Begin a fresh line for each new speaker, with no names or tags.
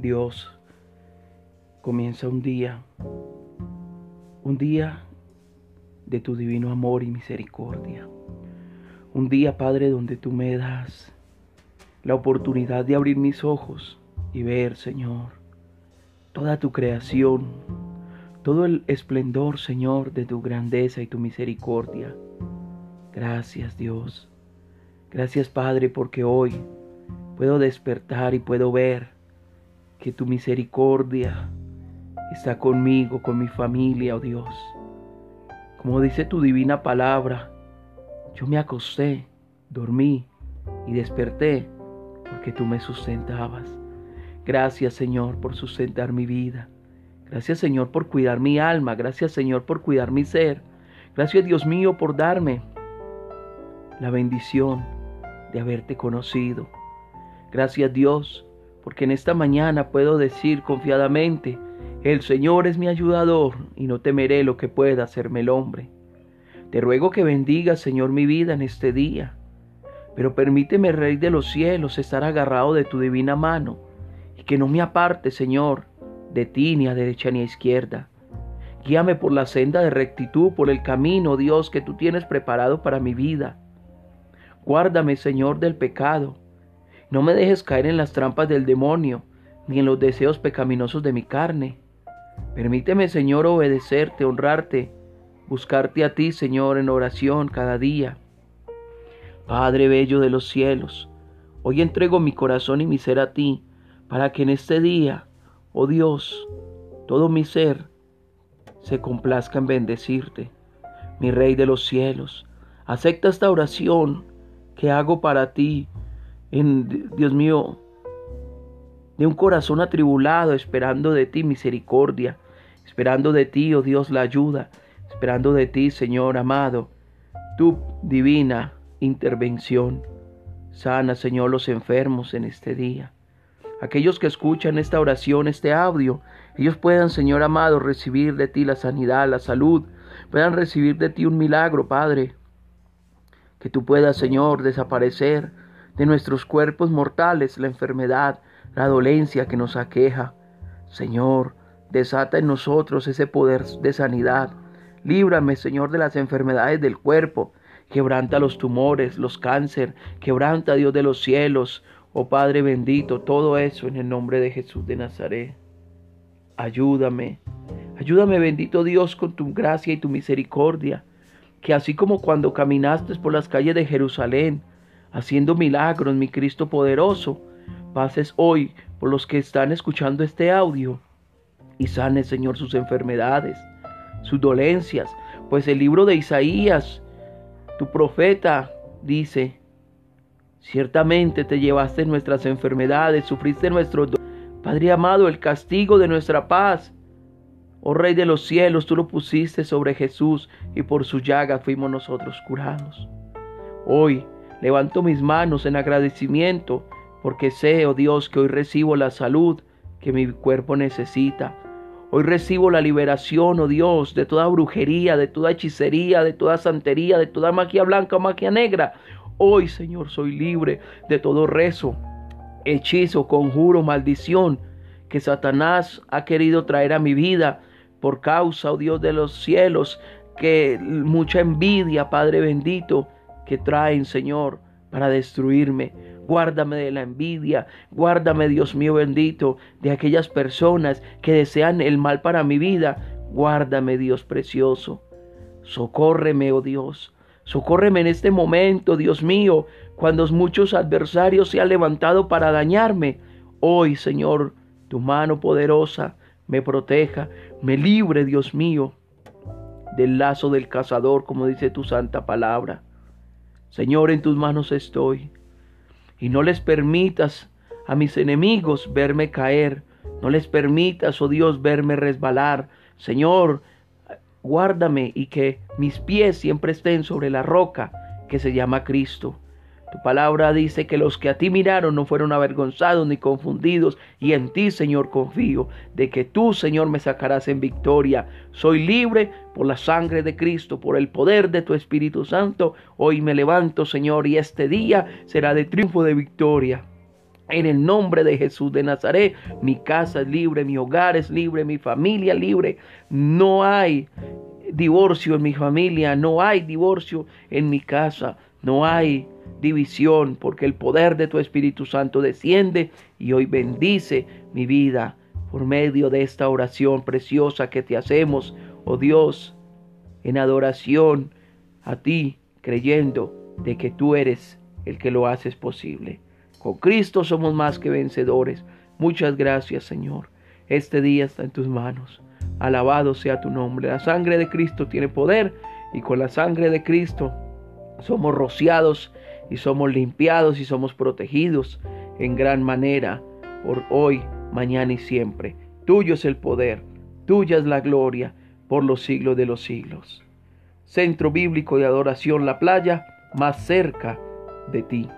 Dios, comienza un día, un día de tu divino amor y misericordia. Un día, Padre, donde tú me das la oportunidad de abrir mis ojos y ver, Señor, toda tu creación, todo el esplendor, Señor, de tu grandeza y tu misericordia. Gracias, Dios. Gracias, Padre, porque hoy puedo despertar y puedo ver que tu misericordia está conmigo, con mi familia, oh Dios. Como dice tu divina palabra, yo me acosté, dormí y desperté porque tú me sustentabas. Gracias Señor por sustentar mi vida. Gracias Señor por cuidar mi alma. Gracias Señor por cuidar mi ser. Gracias Dios mío por darme la bendición de haberte conocido. Gracias Dios porque en esta mañana puedo decir confiadamente, el Señor es mi ayudador y no temeré lo que pueda hacerme el hombre. Te ruego que bendiga, Señor, mi vida en este día, pero permíteme, Rey de los cielos, estar agarrado de tu divina mano y que no me aparte, Señor, de ti ni a derecha ni a izquierda. Guíame por la senda de rectitud, por el camino, Dios, que tú tienes preparado para mi vida. Guárdame, Señor, del pecado no me dejes caer en las trampas del demonio, ni en los deseos pecaminosos de mi carne. Permíteme, Señor, obedecerte, honrarte, buscarte a ti, Señor, en oración cada día. Padre bello de los cielos, hoy entrego mi corazón y mi ser a ti, para que en este día, oh Dios, todo mi ser se complazca en bendecirte. Mi Rey de los cielos, acepta esta oración que hago para ti Dios mío, de un corazón atribulado, esperando de ti misericordia, esperando de ti, oh Dios, la ayuda, esperando de ti, Señor amado, tu divina intervención. Sana, Señor, los enfermos en este día. Aquellos que escuchan esta oración, este audio, ellos puedan, Señor amado, recibir de ti la sanidad, la salud, puedan recibir de ti un milagro, Padre. Que tú puedas, Señor, desaparecer de nuestros cuerpos mortales la enfermedad, la dolencia que nos aqueja. Señor, desata en nosotros ese poder de sanidad. Líbrame, Señor, de las enfermedades del cuerpo. Quebranta los tumores, los cáncer. Quebranta, Dios de los cielos. Oh Padre bendito, todo eso en el nombre de Jesús de Nazaret. Ayúdame. Ayúdame, bendito Dios, con tu gracia y tu misericordia. Que así como cuando caminaste por las calles de Jerusalén, haciendo milagros, mi Cristo poderoso. Pases hoy por los que están escuchando este audio y sanes, Señor, sus enfermedades, sus dolencias, pues el libro de Isaías, tu profeta, dice, ciertamente te llevaste nuestras enfermedades, sufriste nuestro Padre amado, el castigo de nuestra paz. Oh Rey de los cielos, tú lo pusiste sobre Jesús y por su llaga fuimos nosotros curados. Hoy Levanto mis manos en agradecimiento porque sé, oh Dios, que hoy recibo la salud que mi cuerpo necesita. Hoy recibo la liberación, oh Dios, de toda brujería, de toda hechicería, de toda santería, de toda magia blanca o magia negra. Hoy, Señor, soy libre de todo rezo, hechizo, conjuro, maldición que Satanás ha querido traer a mi vida por causa, oh Dios de los cielos, que mucha envidia, Padre bendito, que traen, Señor, para destruirme. Guárdame de la envidia, guárdame, Dios mío bendito, de aquellas personas que desean el mal para mi vida. Guárdame, Dios precioso. Socórreme, oh Dios. Socórreme en este momento, Dios mío, cuando muchos adversarios se han levantado para dañarme. Hoy, Señor, tu mano poderosa me proteja, me libre, Dios mío, del lazo del cazador, como dice tu santa palabra. Señor, en tus manos estoy. Y no les permitas a mis enemigos verme caer. No les permitas, oh Dios, verme resbalar. Señor, guárdame y que mis pies siempre estén sobre la roca que se llama Cristo. Tu palabra dice que los que a ti miraron no fueron avergonzados ni confundidos, y en ti, Señor, confío, de que tú, Señor, me sacarás en victoria. Soy libre por la sangre de Cristo, por el poder de tu Espíritu Santo. Hoy me levanto, Señor, y este día será de triunfo, de victoria. En el nombre de Jesús de Nazaret, mi casa es libre, mi hogar es libre, mi familia libre. No hay divorcio en mi familia, no hay divorcio en mi casa, no hay división, porque el poder de tu Espíritu Santo desciende y hoy bendice mi vida por medio de esta oración preciosa que te hacemos, oh Dios, en adoración a ti, creyendo de que tú eres el que lo haces posible. Con Cristo somos más que vencedores. Muchas gracias, Señor. Este día está en tus manos. Alabado sea tu nombre. La sangre de Cristo tiene poder y con la sangre de Cristo somos rociados y somos limpiados y somos protegidos en gran manera por hoy, mañana y siempre. Tuyo es el poder, tuya es la gloria por los siglos de los siglos. Centro Bíblico de Adoración La Playa, más cerca de ti.